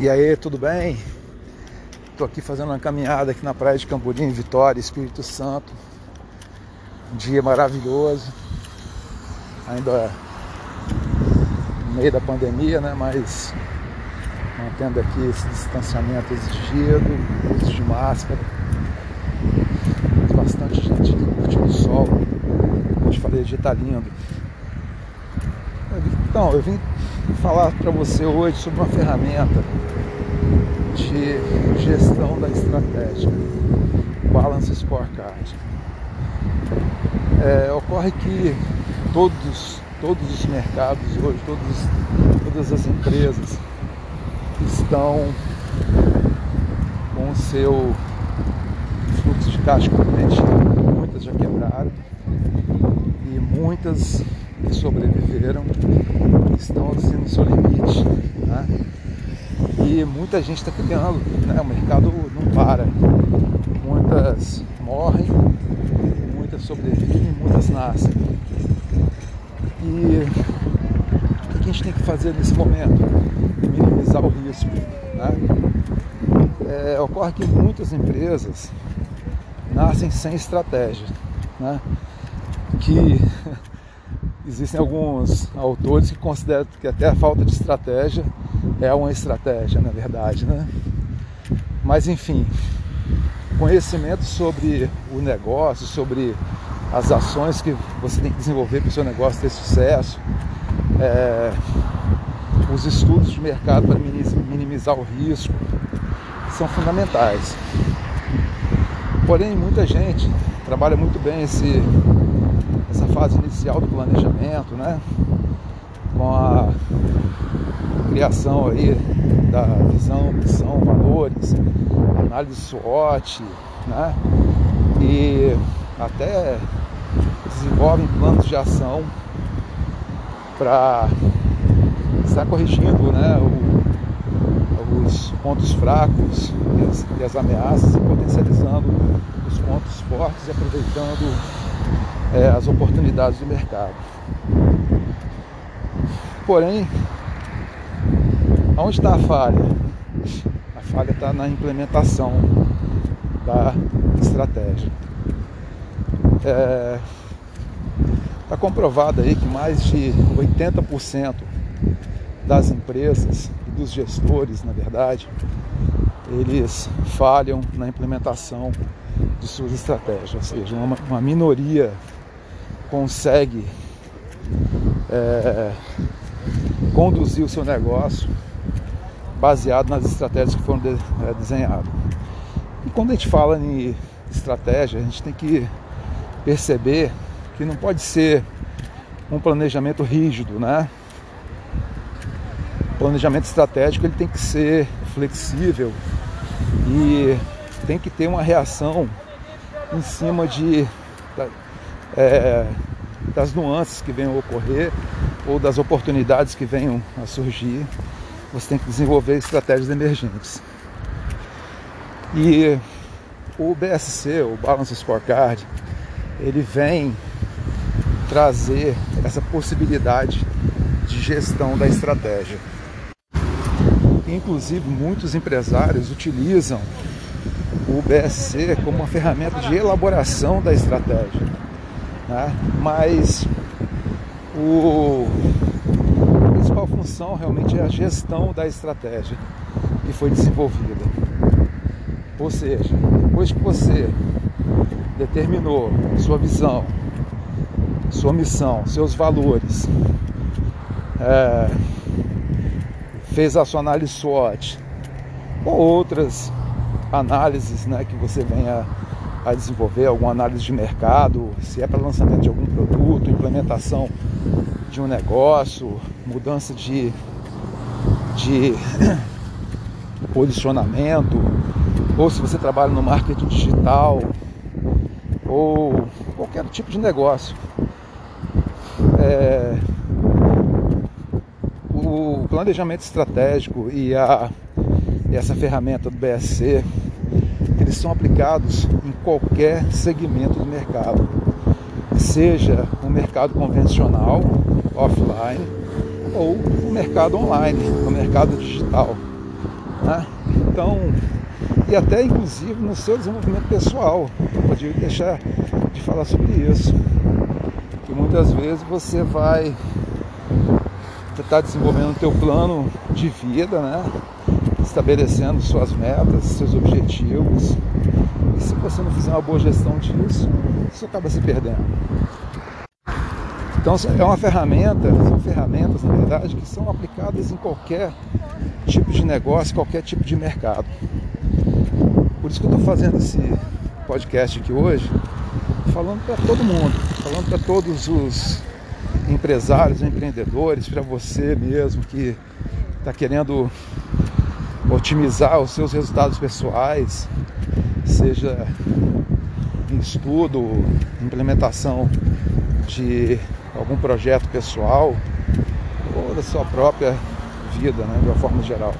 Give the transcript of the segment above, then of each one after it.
E aí, tudo bem? Estou aqui fazendo uma caminhada aqui na praia de Camburim, Vitória, Espírito Santo. Um dia maravilhoso. Ainda no meio da pandemia, né? Mas mantendo aqui esse distanciamento exigido, uso de máscara. Bastante gente curtindo o sol. Como eu falei, dia tá lindo. Então, eu vim falar para você hoje sobre uma ferramenta de gestão da estratégia, Balance Scorecard. É, ocorre que todos, todos os mercados hoje, todos, todas as empresas estão com o seu fluxo de caixa comprometido, muitas já quebraram e muitas que sobreviveram estão no seu limite. Né? E muita gente está criando, né? o mercado não para. Muitas morrem, muitas sobrevivem, muitas nascem. E o que a gente tem que fazer nesse momento? Minimizar o risco. Né? É, ocorre que muitas empresas nascem sem estratégia. Né? Que existem alguns autores que consideram que até a falta de estratégia é uma estratégia, na verdade, né? Mas enfim, conhecimento sobre o negócio, sobre as ações que você tem que desenvolver para o seu negócio ter sucesso, é, os estudos de mercado para minimizar o risco são fundamentais. Porém, muita gente trabalha muito bem esse essa fase inicial do planejamento, né? Com a criação aí da visão, missão, valores, análise SWOT, né? E até desenvolvem planos de ação para estar corrigindo né, o, os pontos fracos e as, e as ameaças e potencializando os pontos fortes e aproveitando é, as oportunidades do mercado. Porém, onde está a falha? A falha está na implementação da estratégia. Está é, comprovado aí que mais de 80% das empresas e dos gestores, na verdade, eles falham na implementação de suas estratégias, ou seja, uma, uma minoria consegue é, conduzir o seu negócio baseado nas estratégias que foram de, é, desenhadas. E quando a gente fala em estratégia, a gente tem que perceber que não pode ser um planejamento rígido, né? O planejamento estratégico ele tem que ser flexível e tem que ter uma reação em cima de é, das nuances que venham a ocorrer ou das oportunidades que venham a surgir, você tem que desenvolver estratégias emergentes. E o BSC, o Balance Scorecard, ele vem trazer essa possibilidade de gestão da estratégia. Inclusive, muitos empresários utilizam o BSC como uma ferramenta de elaboração da estratégia. Né? Mas o, a principal função realmente é a gestão da estratégia que foi desenvolvida. Ou seja, depois que você determinou sua visão, sua missão, seus valores, é, fez a sua análise SWOT ou outras análises né, que você venha a desenvolver, alguma análise de mercado, se é para lançamento de algum produto, implementação de um negócio, mudança de, de posicionamento, ou se você trabalha no marketing digital, ou qualquer tipo de negócio. É, o planejamento estratégico e a, essa ferramenta do BSC eles são aplicados em qualquer segmento do mercado, seja o mercado convencional, offline, ou o mercado online, o mercado digital. Né? Então, e até inclusive no seu desenvolvimento pessoal. Não podia deixar de falar sobre isso. Que muitas vezes você vai estar desenvolvendo o teu plano de vida, né? Estabelecendo suas metas, seus objetivos. E se você não fizer uma boa gestão disso, você acaba se perdendo. Então é uma ferramenta, são ferramentas na verdade que são aplicadas em qualquer tipo de negócio, qualquer tipo de mercado. Por isso que eu estou fazendo esse podcast aqui hoje, falando para todo mundo, falando para todos os empresários, empreendedores, para você mesmo que está querendo otimizar os seus resultados pessoais, seja em estudo, implementação de algum projeto pessoal ou da sua própria vida, né, de uma forma geral.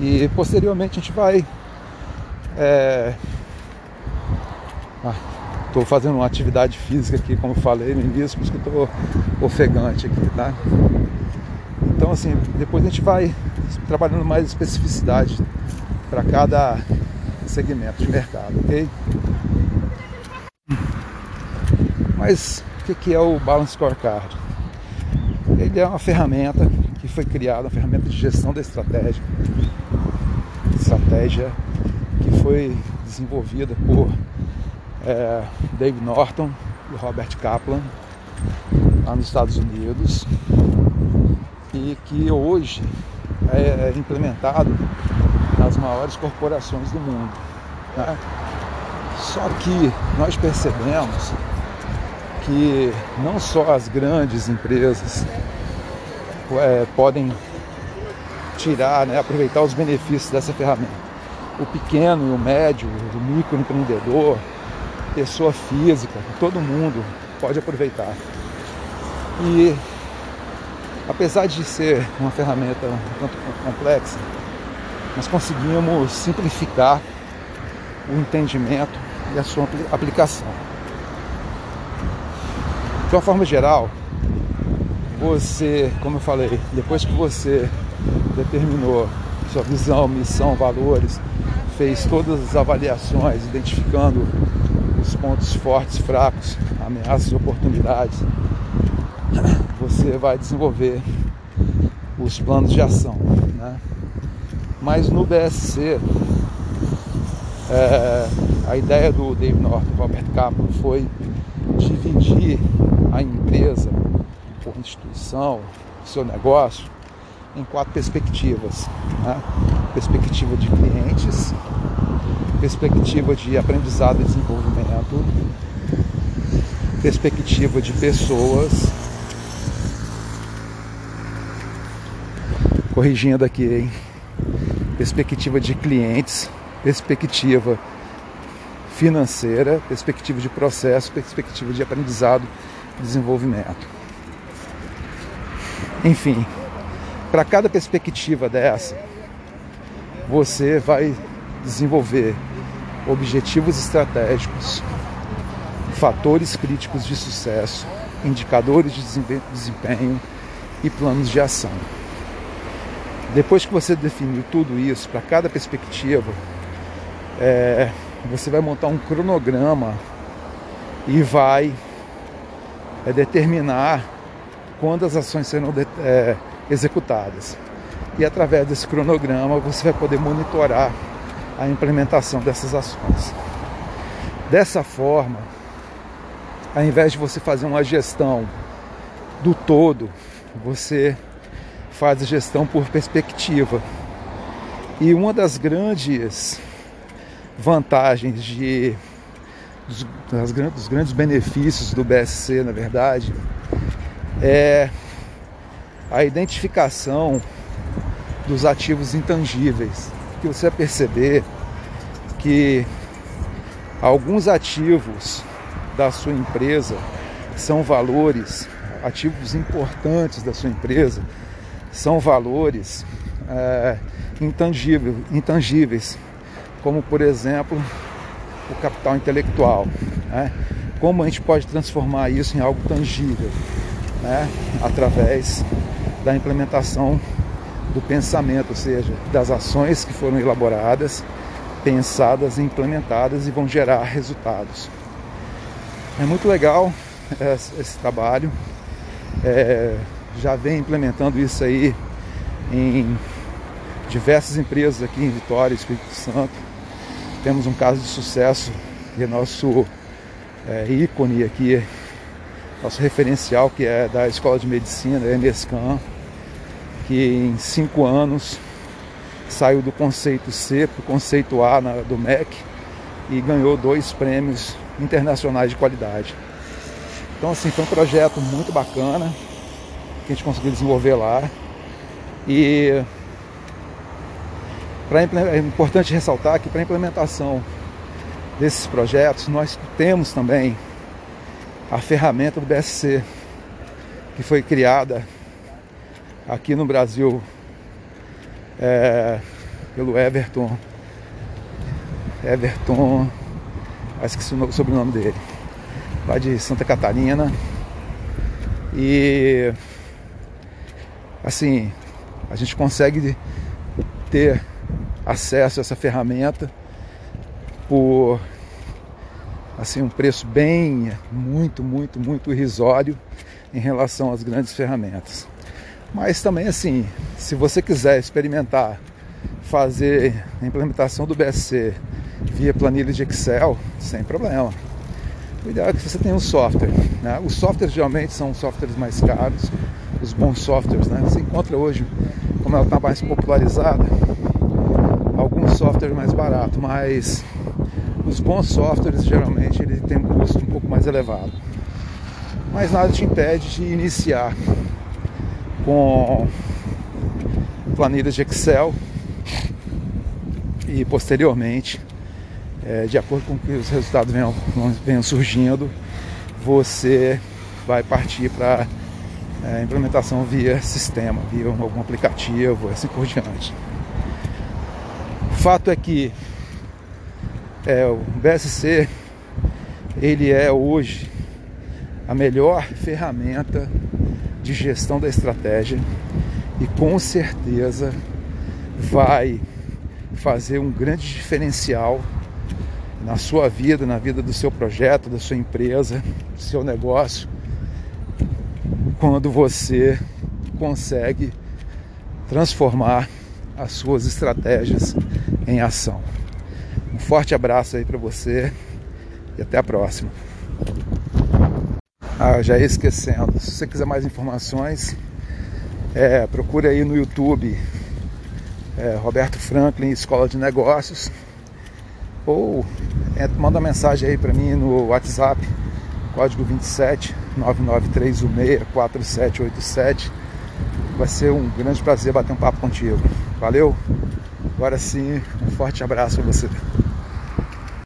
E posteriormente a gente vai. Estou é... ah, fazendo uma atividade física aqui, como falei no início, por isso que estou ofegante aqui, tá? Então assim, depois a gente vai trabalhando mais especificidade para cada segmento de mercado, ok? Mas o que é o Balance Scorecard? Ele é uma ferramenta que foi criada, uma ferramenta de gestão da estratégia, estratégia que foi desenvolvida por é, Dave Norton e Robert Kaplan lá nos Estados Unidos e que hoje é implementado nas maiores corporações do mundo. Né? Só que nós percebemos que não só as grandes empresas é, podem tirar, né, aproveitar os benefícios dessa ferramenta. O pequeno e o médio, o microempreendedor, pessoa física, todo mundo pode aproveitar. E apesar de ser uma ferramenta um tanto complexa, nós conseguimos simplificar o entendimento e a sua aplicação. De uma forma geral, você, como eu falei, depois que você determinou sua visão, missão, valores, fez todas as avaliações, identificando os pontos fortes, fracos, ameaças e oportunidades, você vai desenvolver os planos de ação. Né? Mas no BSC, é, a ideia do Dave Norton e Robert Kaplan foi dividir a empresa ou instituição, seu negócio, em quatro perspectivas. Né? Perspectiva de clientes, perspectiva de aprendizado e desenvolvimento, perspectiva de pessoas, corrigindo aqui, hein? Perspectiva de clientes, perspectiva financeira, perspectiva de processo, perspectiva de aprendizado desenvolvimento. Enfim, para cada perspectiva dessa, você vai desenvolver objetivos estratégicos, fatores críticos de sucesso, indicadores de desempenho e planos de ação. Depois que você definiu tudo isso para cada perspectiva, é, você vai montar um cronograma e vai é, determinar quando as ações serão de, é, executadas. E através desse cronograma você vai poder monitorar a implementação dessas ações. Dessa forma, ao invés de você fazer uma gestão do todo, você faz gestão por perspectiva. E uma das grandes vantagens de dos, das, dos grandes benefícios do BSC, na verdade, é a identificação dos ativos intangíveis. Que você vai perceber que alguns ativos da sua empresa são valores, ativos importantes da sua empresa, são valores é, intangíveis, intangíveis como por exemplo o capital intelectual. Né? Como a gente pode transformar isso em algo tangível, né? através da implementação do pensamento, ou seja, das ações que foram elaboradas, pensadas, implementadas e vão gerar resultados. É muito legal esse, esse trabalho. É, já vem implementando isso aí em diversas empresas aqui em Vitória, Espírito Santo. Temos um caso de sucesso que é nosso é, ícone aqui, nosso referencial, que é da Escola de Medicina, da MSCAM, que em cinco anos saiu do conceito C para o conceito A na, do MEC e ganhou dois prêmios internacionais de qualidade. Então assim, foi um projeto muito bacana que a gente conseguiu desenvolver lá. E é importante ressaltar que para a implementação desses projetos nós temos também a ferramenta do BSC, que foi criada aqui no Brasil é, pelo Everton. Everton, acho que o sobrenome dele, lá de Santa Catarina. E assim, a gente consegue ter acesso a essa ferramenta por assim um preço bem muito, muito, muito irrisório em relação às grandes ferramentas. Mas também assim, se você quiser experimentar fazer a implementação do BSC via planilha de Excel, sem problema. O ideal é que você tenha um software. Né? Os softwares geralmente são softwares mais caros, os bons softwares. Né? Você encontra hoje, como ela está mais popularizada, alguns softwares mais baratos, mas os bons softwares geralmente ele tem um custo um pouco mais elevado. Mas nada te impede de iniciar com planilhas de Excel e posteriormente, é, de acordo com que os resultados venham, venham surgindo, você vai partir para é, implementação via sistema, via algum aplicativo, assim por diante. O fato é que é, o BSC ele é hoje a melhor ferramenta de gestão da estratégia e com certeza vai fazer um grande diferencial na sua vida, na vida do seu projeto, da sua empresa, do seu negócio, quando você consegue transformar as suas estratégias em ação. Um forte abraço aí para você e até a próxima. Ah, já ia esquecendo. Se você quiser mais informações, é, procure aí no YouTube é, Roberto Franklin Escola de Negócios ou é, manda mensagem aí para mim no WhatsApp, código 27 99316 4787. Vai ser um grande prazer bater um papo contigo. Valeu? Agora sim, um forte abraço para você.